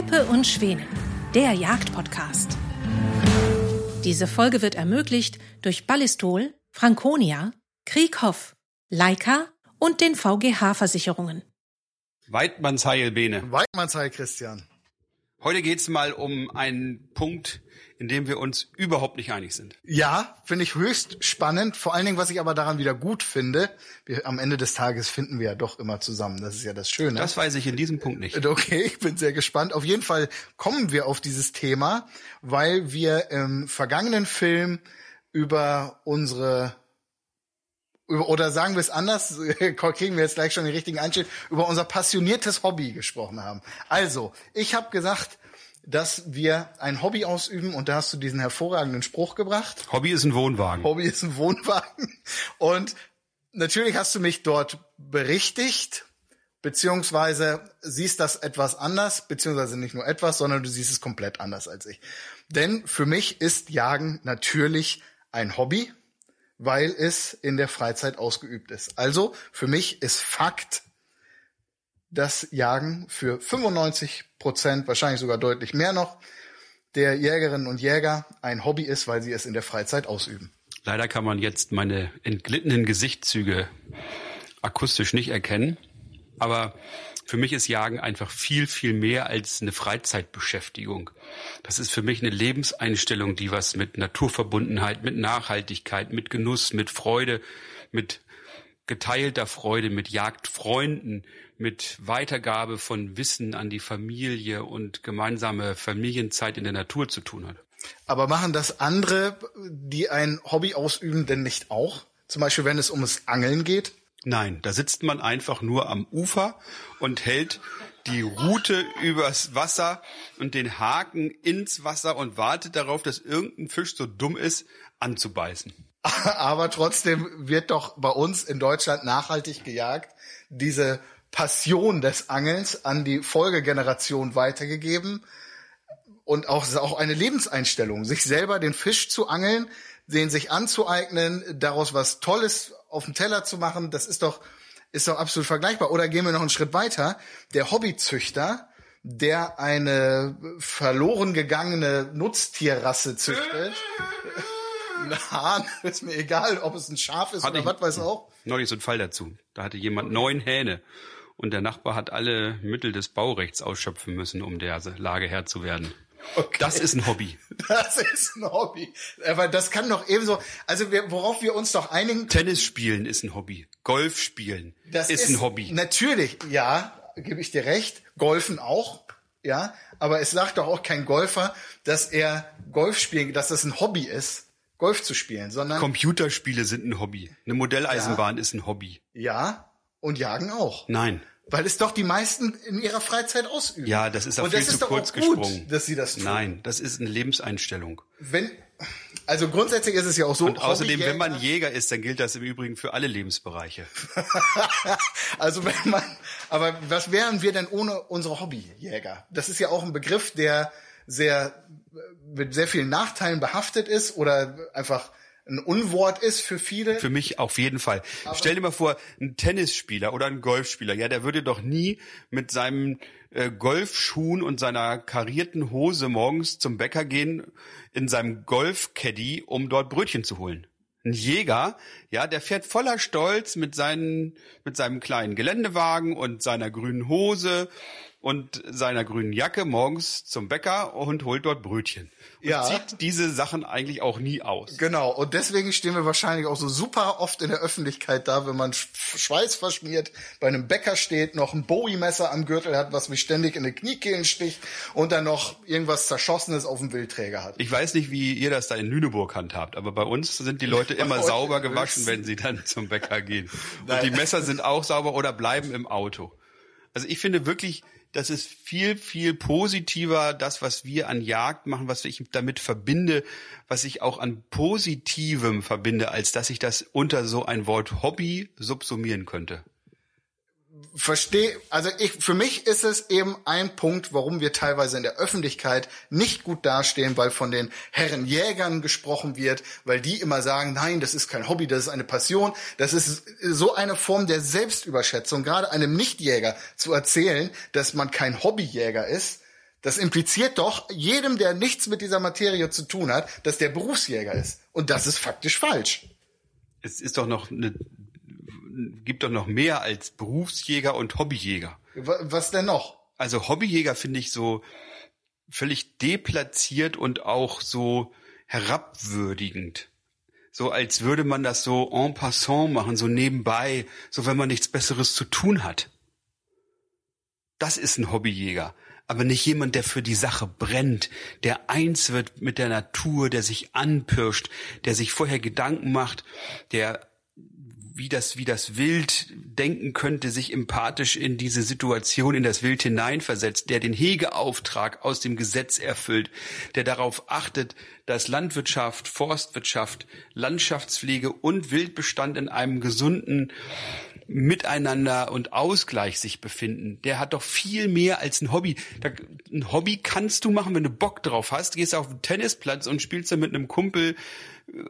Peppe und Schwänen, der Jagdpodcast. Diese Folge wird ermöglicht durch Ballistol, Franconia, Krieghoff, Leica und den VGH-Versicherungen. Weidmannsheil, Bene. Weidmannsheil, Christian. Heute geht's mal um einen Punkt, in dem wir uns überhaupt nicht einig sind. Ja, finde ich höchst spannend. Vor allen Dingen, was ich aber daran wieder gut finde, wir, am Ende des Tages finden wir ja doch immer zusammen. Das ist ja das Schöne. Das weiß ich in diesem Punkt nicht. Okay, ich bin sehr gespannt. Auf jeden Fall kommen wir auf dieses Thema, weil wir im vergangenen Film über unsere oder sagen wir es anders, kriegen wir jetzt gleich schon den richtigen Einstieg, über unser passioniertes Hobby gesprochen haben. Also, ich habe gesagt, dass wir ein Hobby ausüben und da hast du diesen hervorragenden Spruch gebracht. Hobby ist ein Wohnwagen. Hobby ist ein Wohnwagen. Und natürlich hast du mich dort berichtigt, beziehungsweise siehst das etwas anders, beziehungsweise nicht nur etwas, sondern du siehst es komplett anders als ich. Denn für mich ist Jagen natürlich ein Hobby, weil es in der Freizeit ausgeübt ist. Also für mich ist Fakt, dass Jagen für 95 Prozent, wahrscheinlich sogar deutlich mehr noch, der Jägerinnen und Jäger ein Hobby ist, weil sie es in der Freizeit ausüben. Leider kann man jetzt meine entglittenen Gesichtszüge akustisch nicht erkennen. Aber für mich ist Jagen einfach viel, viel mehr als eine Freizeitbeschäftigung. Das ist für mich eine Lebenseinstellung, die was mit Naturverbundenheit, mit Nachhaltigkeit, mit Genuss, mit Freude, mit geteilter Freude, mit Jagdfreunden, mit Weitergabe von Wissen an die Familie und gemeinsame Familienzeit in der Natur zu tun hat. Aber machen das andere, die ein Hobby ausüben, denn nicht auch? Zum Beispiel, wenn es ums Angeln geht? Nein, da sitzt man einfach nur am Ufer und hält die Rute übers Wasser und den Haken ins Wasser und wartet darauf, dass irgendein Fisch so dumm ist, anzubeißen. Aber trotzdem wird doch bei uns in Deutschland nachhaltig gejagt. Diese Passion des Angelns an die Folgegeneration weitergegeben. Und auch, auch eine Lebenseinstellung, sich selber den Fisch zu angeln, den sich anzueignen, daraus was Tolles auf dem Teller zu machen, das ist doch, ist doch absolut vergleichbar. Oder gehen wir noch einen Schritt weiter. Der Hobbyzüchter, der eine verloren gegangene Nutztierrasse züchtet. Ein Hahn, ist mir egal, ob es ein Schaf ist Hatte oder was weiß auch. Neulich so ein Fall dazu. Da hatte jemand neun Hähne und der Nachbar hat alle Mittel des Baurechts ausschöpfen müssen, um der Lage Herr zu werden. Okay. Das ist ein Hobby. Das ist ein Hobby. Aber das kann doch ebenso, also wir, worauf wir uns doch einigen. Tennis spielen ist ein Hobby. Golf spielen das ist, ist ein Hobby. Natürlich, ja, gebe ich dir recht. Golfen auch, ja. Aber es sagt doch auch kein Golfer, dass er Golf spielen, dass das ein Hobby ist. Golf zu spielen, sondern Computerspiele sind ein Hobby. Eine Modelleisenbahn ja. ist ein Hobby. Ja, und Jagen auch. Nein. Weil es doch die meisten in ihrer Freizeit ausüben. Ja, das ist auch Und viel das zu ist doch kurz gut, gesprungen. dass sie das tun. Nein, das ist eine Lebenseinstellung. Wenn, also grundsätzlich ist es ja auch so. Und außerdem, wenn man Jäger ist, dann gilt das im Übrigen für alle Lebensbereiche. also wenn man, aber was wären wir denn ohne unsere Hobbyjäger? Das ist ja auch ein Begriff, der sehr, mit sehr vielen Nachteilen behaftet ist oder einfach ein Unwort ist für viele. Für mich auf jeden Fall. Stell dir mal vor, ein Tennisspieler oder ein Golfspieler, ja, der würde doch nie mit seinem äh, Golfschuhen und seiner karierten Hose morgens zum Bäcker gehen in seinem Golfcaddy, um dort Brötchen zu holen. Ein Jäger, ja, der fährt voller Stolz mit seinen, mit seinem kleinen Geländewagen und seiner grünen Hose und seiner grünen Jacke morgens zum Bäcker und holt dort Brötchen. Und Ja. zieht diese Sachen eigentlich auch nie aus. Genau, und deswegen stehen wir wahrscheinlich auch so super oft in der Öffentlichkeit da, wenn man sch- Schweiß verschmiert, bei einem Bäcker steht, noch ein Bowie-Messer am Gürtel hat, was mich ständig in die Kniekehlen sticht und dann noch irgendwas Zerschossenes auf dem Wildträger hat. Ich weiß nicht, wie ihr das da in Lüneburg handhabt, aber bei uns sind die Leute immer sauber gewaschen, wenn sie dann zum Bäcker gehen. Und Nein. die Messer sind auch sauber oder bleiben im Auto. Also ich finde wirklich, das ist viel, viel positiver, das, was wir an Jagd machen, was ich damit verbinde, was ich auch an Positivem verbinde, als dass ich das unter so ein Wort Hobby subsumieren könnte. Verstehe, also ich, für mich ist es eben ein Punkt, warum wir teilweise in der Öffentlichkeit nicht gut dastehen, weil von den Herren Jägern gesprochen wird, weil die immer sagen, nein, das ist kein Hobby, das ist eine Passion. Das ist so eine Form der Selbstüberschätzung, gerade einem Nichtjäger zu erzählen, dass man kein Hobbyjäger ist. Das impliziert doch jedem, der nichts mit dieser Materie zu tun hat, dass der Berufsjäger ist. Und das ist faktisch falsch. Es ist doch noch eine, gibt doch noch mehr als Berufsjäger und Hobbyjäger. Was denn noch? Also Hobbyjäger finde ich so völlig deplatziert und auch so herabwürdigend. So als würde man das so en passant machen, so nebenbei, so wenn man nichts Besseres zu tun hat. Das ist ein Hobbyjäger aber nicht jemand, der für die Sache brennt, der eins wird mit der Natur, der sich anpirscht, der sich vorher Gedanken macht, der wie das, wie das Wild denken könnte, sich empathisch in diese Situation, in das Wild hineinversetzt, der den Hegeauftrag aus dem Gesetz erfüllt, der darauf achtet, dass Landwirtschaft, Forstwirtschaft, Landschaftspflege und Wildbestand in einem gesunden Miteinander und Ausgleich sich befinden, der hat doch viel mehr als ein Hobby. ein Hobby kannst du machen, wenn du Bock drauf hast. Gehst auf den Tennisplatz und spielst dann mit einem Kumpel äh,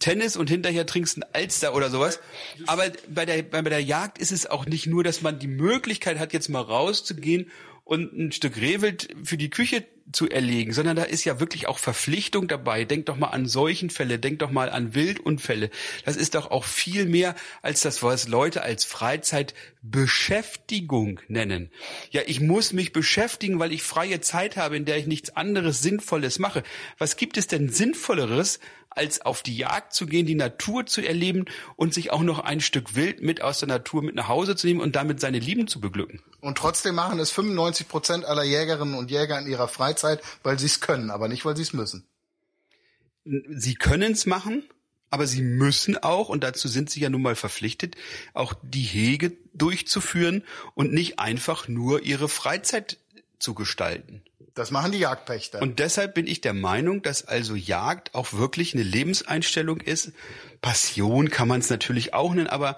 Tennis und hinterher trinkst ein Alster oder sowas. Aber bei der, bei der Jagd ist es auch nicht nur, dass man die Möglichkeit hat, jetzt mal rauszugehen und ein Stück Rehwild für die Küche zu erlegen, sondern da ist ja wirklich auch Verpflichtung dabei. Denk doch mal an Seuchenfälle, denk doch mal an Wildunfälle. Das ist doch auch viel mehr als das, was Leute als Freizeitbeschäftigung nennen. Ja, ich muss mich beschäftigen, weil ich freie Zeit habe, in der ich nichts anderes Sinnvolles mache. Was gibt es denn Sinnvolleres, als auf die Jagd zu gehen, die Natur zu erleben und sich auch noch ein Stück Wild mit aus der Natur mit nach Hause zu nehmen und damit seine Lieben zu beglücken? Und trotzdem machen es 95 Prozent aller Jägerinnen und Jäger in ihrer Freizeit weil sie es können, aber nicht, weil sie es müssen. Sie können es machen, aber sie müssen auch, und dazu sind sie ja nun mal verpflichtet, auch die Hege durchzuführen und nicht einfach nur ihre Freizeit zu gestalten. Das machen die Jagdpächter. Und deshalb bin ich der Meinung, dass also Jagd auch wirklich eine Lebenseinstellung ist. Passion kann man es natürlich auch nennen, aber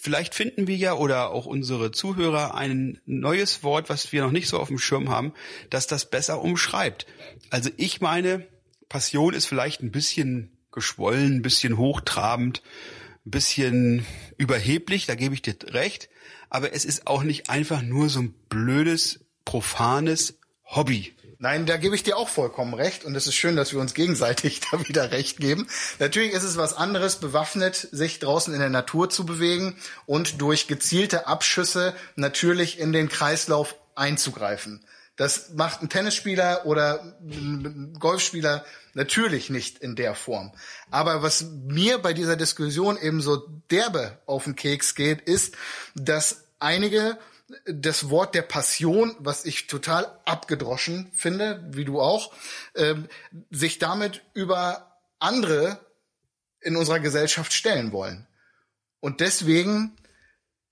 vielleicht finden wir ja oder auch unsere Zuhörer ein neues Wort, was wir noch nicht so auf dem Schirm haben, das das besser umschreibt. Also ich meine, Passion ist vielleicht ein bisschen geschwollen, ein bisschen hochtrabend, ein bisschen überheblich, da gebe ich dir recht. Aber es ist auch nicht einfach nur so ein blödes, profanes Hobby. Nein, da gebe ich dir auch vollkommen recht und es ist schön, dass wir uns gegenseitig da wieder recht geben. Natürlich ist es was anderes, bewaffnet sich draußen in der Natur zu bewegen und durch gezielte Abschüsse natürlich in den Kreislauf einzugreifen. Das macht ein Tennisspieler oder ein Golfspieler natürlich nicht in der Form. Aber was mir bei dieser Diskussion eben so derbe auf den Keks geht, ist, dass einige das Wort der Passion, was ich total abgedroschen finde, wie du auch, ähm, sich damit über andere in unserer Gesellschaft stellen wollen. Und deswegen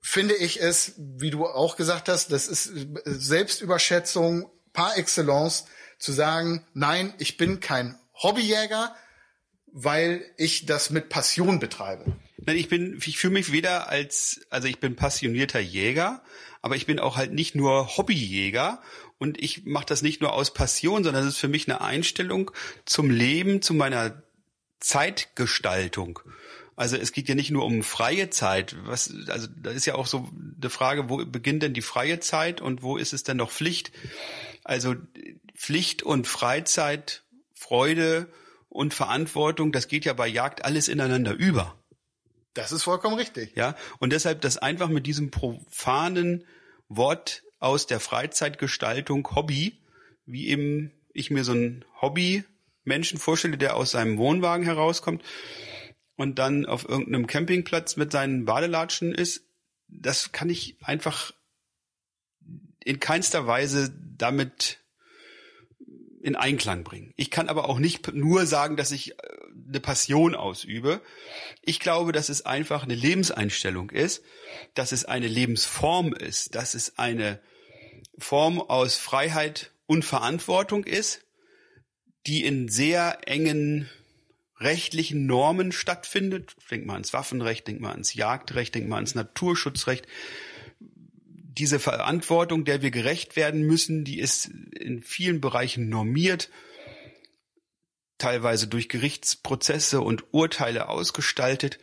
finde ich es, wie du auch gesagt hast, das ist Selbstüberschätzung par excellence, zu sagen, nein, ich bin kein Hobbyjäger, weil ich das mit Passion betreibe. Nein, ich bin, ich fühle mich weder als, also ich bin passionierter Jäger, aber ich bin auch halt nicht nur Hobbyjäger und ich mache das nicht nur aus Passion, sondern es ist für mich eine Einstellung zum Leben, zu meiner Zeitgestaltung. Also es geht ja nicht nur um freie Zeit. Was, also da ist ja auch so eine Frage, wo beginnt denn die freie Zeit und wo ist es denn noch Pflicht? Also Pflicht und Freizeit, Freude und Verantwortung, das geht ja bei Jagd alles ineinander über. Das ist vollkommen richtig. Ja, und deshalb das einfach mit diesem profanen Wort aus der Freizeitgestaltung Hobby, wie eben ich mir so ein Hobby Menschen vorstelle, der aus seinem Wohnwagen herauskommt und dann auf irgendeinem Campingplatz mit seinen Badelatschen ist, das kann ich einfach in keinster Weise damit in Einklang bringen. Ich kann aber auch nicht nur sagen, dass ich eine Passion ausübe. Ich glaube, dass es einfach eine Lebenseinstellung ist, dass es eine Lebensform ist, dass es eine Form aus Freiheit und Verantwortung ist, die in sehr engen rechtlichen Normen stattfindet. Denk mal ans Waffenrecht, denk mal ans Jagdrecht, denk mal ans Naturschutzrecht. Diese Verantwortung, der wir gerecht werden müssen, die ist in vielen Bereichen normiert teilweise durch Gerichtsprozesse und Urteile ausgestaltet.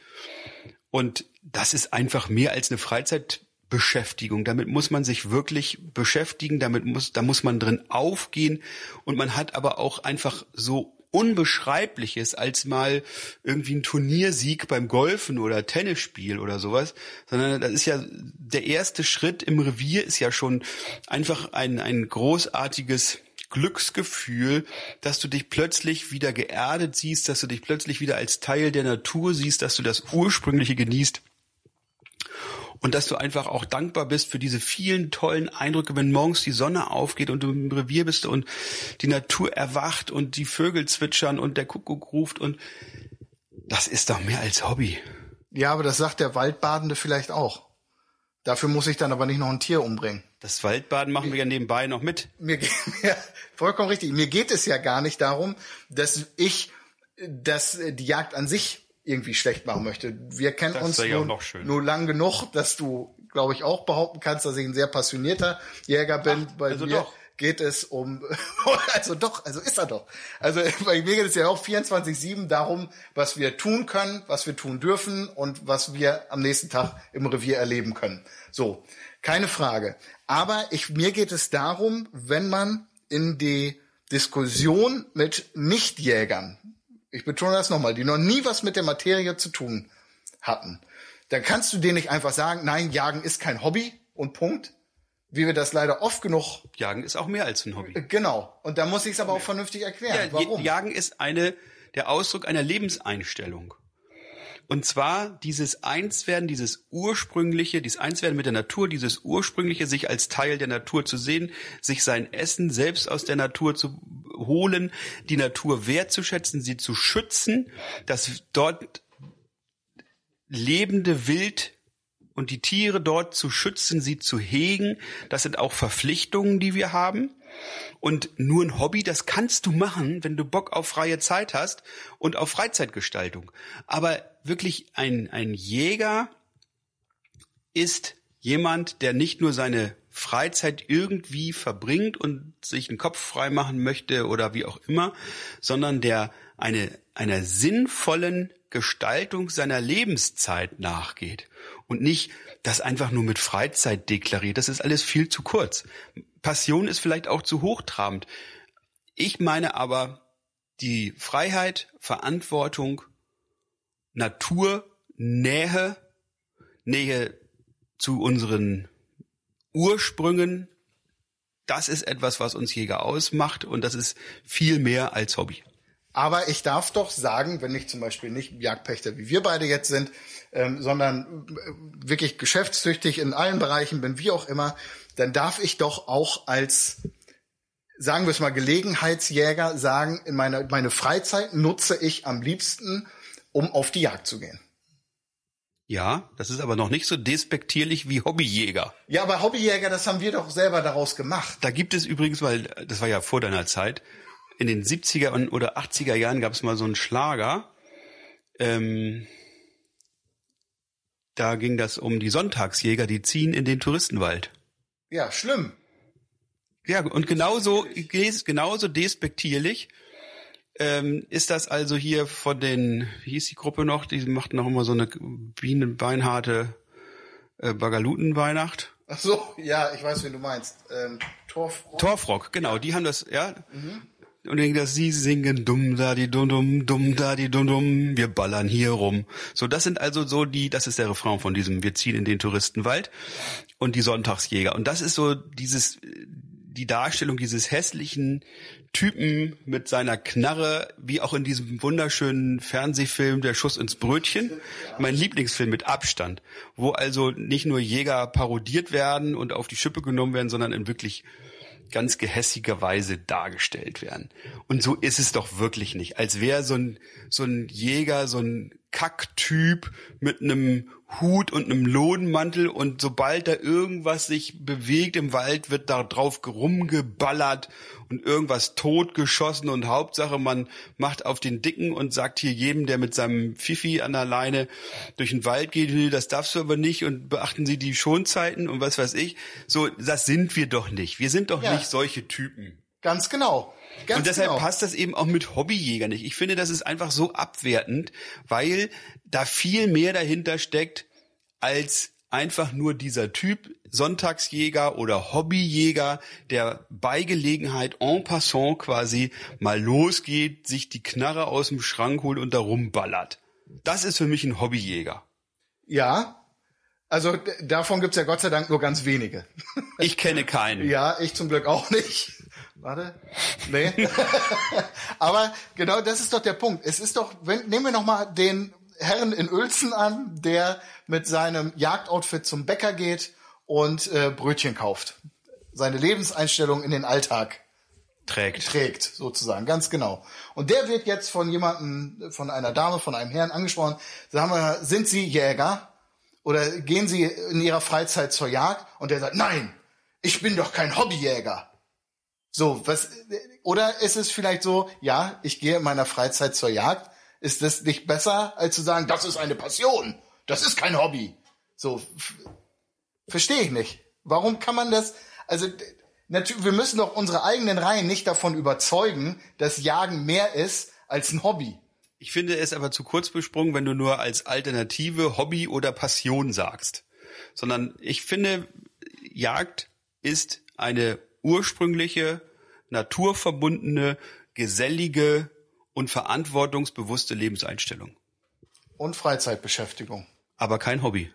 Und das ist einfach mehr als eine Freizeitbeschäftigung Beschäftigung. Damit muss man sich wirklich beschäftigen, damit muss, da muss man drin aufgehen und man hat aber auch einfach so Unbeschreibliches als mal irgendwie ein Turniersieg beim Golfen oder Tennisspiel oder sowas, sondern das ist ja der erste Schritt im Revier ist ja schon einfach ein, ein großartiges Glücksgefühl, dass du dich plötzlich wieder geerdet siehst, dass du dich plötzlich wieder als Teil der Natur siehst, dass du das Ursprüngliche genießt und dass du einfach auch dankbar bist für diese vielen tollen Eindrücke, wenn morgens die Sonne aufgeht und du im Revier bist und die Natur erwacht und die Vögel zwitschern und der Kuckuck ruft und das ist doch mehr als Hobby. Ja, aber das sagt der Waldbadende vielleicht auch. Dafür muss ich dann aber nicht noch ein Tier umbringen. Das Waldbaden machen wir ja nebenbei noch mit. Mir, mir vollkommen richtig. Mir geht es ja gar nicht darum, dass ich, dass die Jagd an sich irgendwie schlecht machen möchte. Wir kennen Das uns nur, noch schön. nur lang genug, dass du, glaube ich, auch behaupten kannst, dass ich ein sehr passionierter Jäger bin. Ach, bei also mir doch. geht es um, also doch, also ist er doch. Also bei mir geht es ja auch 24-7 darum, was wir tun können, was wir tun dürfen und was wir am nächsten Tag im Revier erleben können. So, keine Frage. Aber ich, mir geht es darum, wenn man in die Diskussion mit Nichtjägern, ich betone das nochmal, die noch nie was mit der Materie zu tun hatten, dann kannst du denen nicht einfach sagen, nein, Jagen ist kein Hobby und Punkt. Wie wir das leider oft genug, Jagen ist auch mehr als ein Hobby. genau. Und da muss ich es aber auch vernünftig erklären. Ja, Warum? Jagen ist eine, der Ausdruck einer Lebenseinstellung. Und zwar dieses Einswerden, dieses ursprüngliche, dieses Einswerden mit der Natur, dieses ursprüngliche, sich als Teil der Natur zu sehen, sich sein Essen selbst aus der Natur zu holen, die Natur wertzuschätzen, sie zu schützen, dass dort lebende Wild und die Tiere dort zu schützen, sie zu hegen, das sind auch Verpflichtungen, die wir haben. Und nur ein Hobby, das kannst du machen, wenn du Bock auf freie Zeit hast und auf Freizeitgestaltung. Aber wirklich ein, ein Jäger ist jemand, der nicht nur seine Freizeit irgendwie verbringt und sich den Kopf frei machen möchte oder wie auch immer, sondern der eine, einer sinnvollen Gestaltung seiner Lebenszeit nachgeht und nicht das einfach nur mit Freizeit deklariert. Das ist alles viel zu kurz. Passion ist vielleicht auch zu hochtrabend. Ich meine aber die Freiheit, Verantwortung, Natur, Nähe, Nähe zu unseren Ursprüngen, das ist etwas, was uns Jäger ausmacht und das ist viel mehr als Hobby. Aber ich darf doch sagen, wenn ich zum Beispiel nicht Jagdpächter wie wir beide jetzt sind, ähm, sondern äh, wirklich geschäftstüchtig in allen Bereichen bin, wie auch immer, dann darf ich doch auch als, sagen wir es mal, Gelegenheitsjäger sagen, in meiner meine Freizeit nutze ich am liebsten, um auf die Jagd zu gehen. Ja, das ist aber noch nicht so despektierlich wie Hobbyjäger. Ja, aber Hobbyjäger, das haben wir doch selber daraus gemacht. Da gibt es übrigens, weil das war ja vor deiner Zeit, in den 70er und- oder 80er Jahren gab es mal so einen Schlager. Ähm, da ging das um die Sonntagsjäger, die ziehen in den Touristenwald. Ja, schlimm. Ja, und genauso, genauso despektierlich ähm, ist das also hier von den, wie hieß die Gruppe noch, die machten noch immer so eine bienenbeinharte äh, Bagalutenweihnacht. Ach so, ja, ich weiß, wen du meinst. Ähm, Torf. Torfrock, genau, die haben das, ja. Und dann dass sie singen dumm da die dumm dumm dumm da die dumm dumm wir ballern hier rum. So das sind also so die das ist der Refrain von diesem wir ziehen in den Touristenwald und die Sonntagsjäger und das ist so dieses die Darstellung dieses hässlichen Typen mit seiner Knarre, wie auch in diesem wunderschönen Fernsehfilm Der Schuss ins Brötchen, mein Lieblingsfilm mit Abstand, wo also nicht nur Jäger parodiert werden und auf die Schippe genommen werden, sondern in wirklich ganz gehässiger Weise dargestellt werden. Und so ist es doch wirklich nicht. Als wäre so ein, so ein Jäger, so ein Kacktyp mit einem Hut und einem Lodenmantel und sobald da irgendwas sich bewegt im Wald, wird da drauf rumgeballert und irgendwas totgeschossen und Hauptsache man macht auf den Dicken und sagt hier jedem, der mit seinem Fifi an der Leine durch den Wald geht, "Nee, das darfst du aber nicht und beachten Sie die Schonzeiten und was weiß ich. So, das sind wir doch nicht. Wir sind doch Ja. nicht solche Typen. Ganz genau. Ganz Und deshalb genau. passt das eben auch mit Hobbyjäger nicht. Ich finde, das ist einfach so abwertend, weil da viel mehr dahinter steckt als einfach nur dieser Typ Sonntagsjäger oder Hobbyjäger, der bei Gelegenheit en passant quasi mal losgeht, sich die Knarre aus dem Schrank holt und da rumballert. Das ist für mich ein Hobbyjäger. Ja, also davon gibt's ja Gott sei Dank nur ganz wenige. Ich kenne keinen. Ja, ich zum Glück auch nicht. Warte. Nee. Aber genau das ist doch der Punkt. Es ist doch, wenn, nehmen wir noch mal den Herrn in Uelzen an, der mit seinem Jagdoutfit zum Bäcker geht und äh, Brötchen kauft. Seine Lebenseinstellung in den Alltag Trägt. trägt, sozusagen, ganz genau. Und der wird jetzt von jemandem, von einer Dame, von einem Herrn angesprochen. Sagen wir, sind Sie Jäger? Oder gehen Sie in Ihrer Freizeit zur Jagd? Und der sagt, nein, ich bin doch kein Hobbyjäger. So, was, oder ist es vielleicht so, ja, ich gehe in meiner Freizeit zur Jagd. Ist das nicht besser, als zu sagen, das ist eine Passion? Das ist kein Hobby. So, verstehe ich nicht. Warum kann man das, also, natürlich, wir müssen doch unsere eigenen Reihen nicht davon überzeugen, dass Jagen mehr ist als ein Hobby. Ich finde es aber zu kurz besprungen, wenn du nur als Alternative Hobby oder Passion sagst. Sondern ich finde, Jagd ist eine ursprüngliche, naturverbundene, gesellige und verantwortungsbewusste Lebenseinstellung. Und Freizeitbeschäftigung. Aber kein Hobby.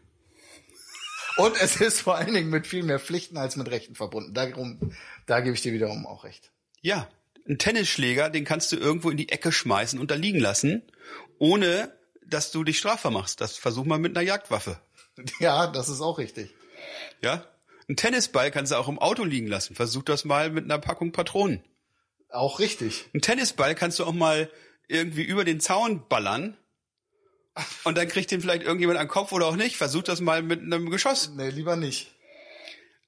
Und es ist vor allen Dingen mit viel mehr Pflichten als mit Rechten verbunden. Darum, da gebe ich dir wiederum auch recht. Ja, ein Tennisschläger, den kannst du irgendwo in die Ecke schmeißen und da liegen lassen, ohne dass du dich strafbar machst. Das versuch mal mit einer Jagdwaffe. Ja, das ist auch richtig. Ja? Ein Tennisball kannst du auch im Auto liegen lassen. Versuch das mal mit einer Packung Patronen. Auch richtig. Ein Tennisball kannst du auch mal irgendwie über den Zaun ballern. Und dann kriegt den vielleicht irgendjemand an den Kopf oder auch nicht. Versuch das mal mit einem Geschoss. Nee, lieber nicht.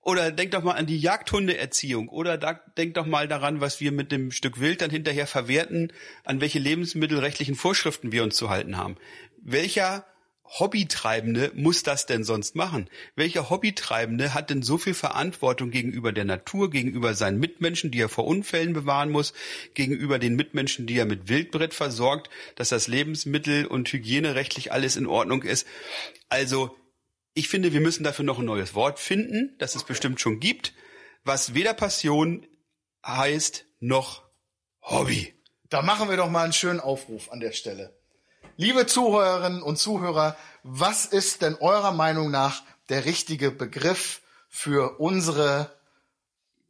Oder denk doch mal an die Jagdhundeerziehung. Oder da, denk doch mal daran, was wir mit dem Stück Wild dann hinterher verwerten, an welche lebensmittelrechtlichen Vorschriften wir uns zu halten haben. Welcher Hobbytreibende muss das denn sonst machen? Welcher Hobbytreibende hat denn so viel Verantwortung gegenüber der Natur, gegenüber seinen Mitmenschen, die er vor Unfällen bewahren muss, gegenüber den Mitmenschen, die er mit Wildbrett versorgt, dass das Lebensmittel- und hygienerechtlich alles in Ordnung ist? Also, ich finde, wir müssen dafür noch ein neues Wort finden, das es bestimmt schon gibt, was weder Passion heißt noch Hobby. Da machen wir doch mal einen schönen Aufruf an der Stelle. Liebe Zuhörerinnen und Zuhörer, was ist denn eurer Meinung nach der richtige Begriff für unsere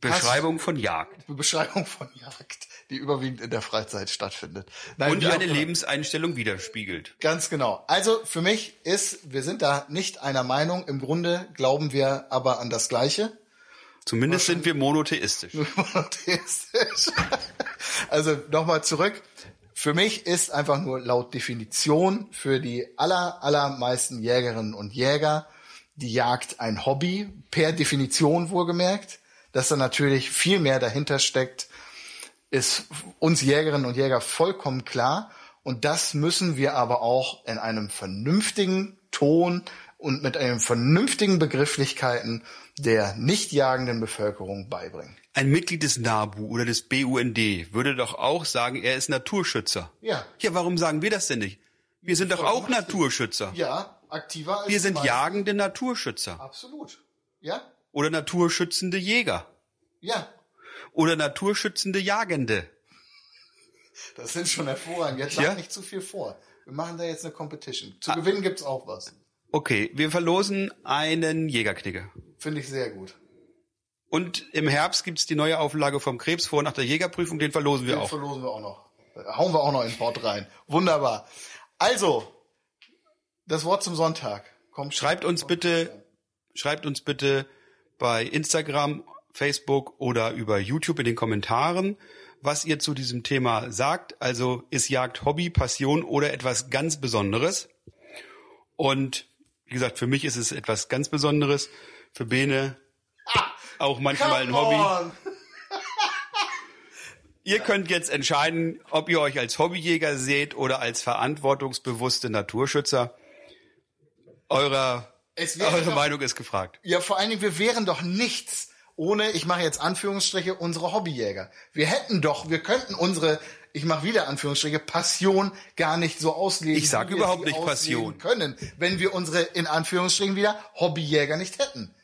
Beschreibung von Jagd. Beschreibung von Jagd, die überwiegend in der Freizeit stattfindet? Nein, Und eine. Lebenseinstellung widerspiegelt. Ganz genau. Also für mich ist, wir sind da nicht einer Meinung. Im Grunde glauben wir aber an das Gleiche. Zumindest sind wir monotheistisch. Monotheistisch. also nochmal zurück. Für mich ist einfach nur laut Definition für die aller, allermeisten Jägerinnen und Jäger die Jagd ein Hobby, per Definition wohlgemerkt. Dass da natürlich viel mehr dahinter steckt, ist uns Jägerinnen und Jäger vollkommen klar. Und das müssen wir aber auch in einem vernünftigen Ton und mit einem vernünftigen Begrifflichkeiten der nicht jagenden Bevölkerung beibringen. Ein Mitglied des NABU oder des BUND würde doch auch sagen, er ist Naturschützer. Ja. Ja, warum sagen wir das denn nicht? Wir sind doch auch Naturschützer. Ja, aktiver als Wir sind jagende Naturschützer. Absolut. Ja? Oder naturschützende Jäger. Ja. Oder naturschützende Jagende. Das sind schon hervorragend. Jetzt Ja? nicht zu viel vor. Wir machen da jetzt eine Competition. Zu gewinnen gibt's auch was. Okay, wir verlosen einen Jägerknicker. Finde ich sehr gut. Und im Herbst gibt's die neue Auflage vom Krebs vor nach der Jägerprüfung, den verlosen wir Den auch. verlosen wir auch noch. Hauen wir auch noch in den Port rein. Wunderbar. Also, das Wort zum Sonntag. Kommt Schreibt uns bitte, schreibt uns bitte bei Instagram, Facebook oder über YouTube in den Kommentaren, was ihr zu diesem Thema sagt. Also ist Jagd Hobby, Passion oder etwas ganz Besonderes? Und wie gesagt, für mich ist es etwas ganz Besonderes. Für Bene auch manchmal ein Hobby. Ihr könnt jetzt entscheiden, ob ihr euch als Hobbyjäger seht oder als verantwortungsbewusste Naturschützer. Wäre eure doch- Meinung ist gefragt. Ja, vor allen Dingen, wir wären doch nichts ohne, ich mache jetzt Anführungsstriche, unsere Hobbyjäger. Wir hätten doch, wir könnten unsere ich mache wieder Anführungsstriche, Passion gar nicht so ausleben. Ich sage überhaupt nicht Passion. Können, wenn wir unsere, in Anführungsstrichen wieder, Hobbyjäger nicht hätten.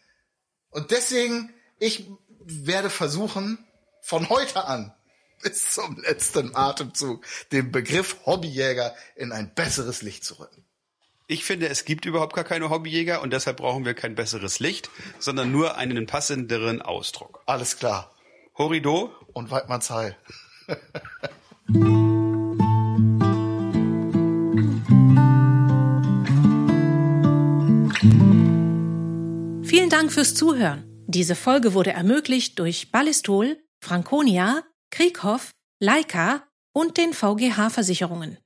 Und deswegen, ich werde versuchen, von heute an bis zum letzten Atemzug den Begriff Hobbyjäger in ein besseres Licht zu rücken. Ich finde, es gibt überhaupt gar keine Hobbyjäger und deshalb brauchen wir kein besseres Licht, sondern nur einen passenderen Ausdruck. Alles klar. Horido und Weidmanns Heil. Vielen Dank fürs Zuhören. Diese Folge wurde ermöglicht durch Ballistol, Franconia, Krieghoff, Leica und den VGH Versicherungen.